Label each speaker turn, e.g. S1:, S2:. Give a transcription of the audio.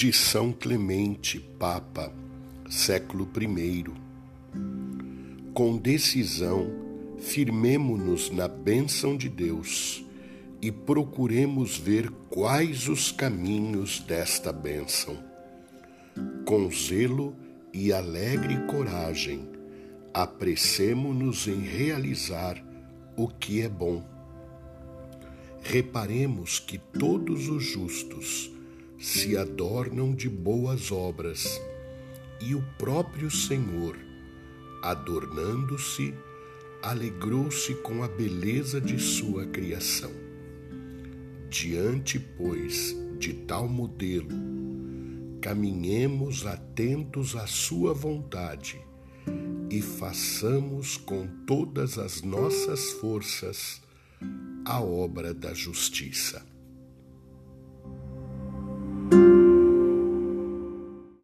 S1: de São Clemente, Papa, século I. Com decisão, firmemo-nos na bênção de Deus e procuremos ver quais os caminhos desta bênção. Com zelo e alegre coragem, apressemo-nos em realizar o que é bom. Reparemos que todos os justos se adornam de boas obras e o próprio Senhor, adornando-se, alegrou-se com a beleza de sua criação. Diante, pois, de tal modelo, caminhemos atentos à sua vontade e façamos com todas as nossas forças a obra da justiça.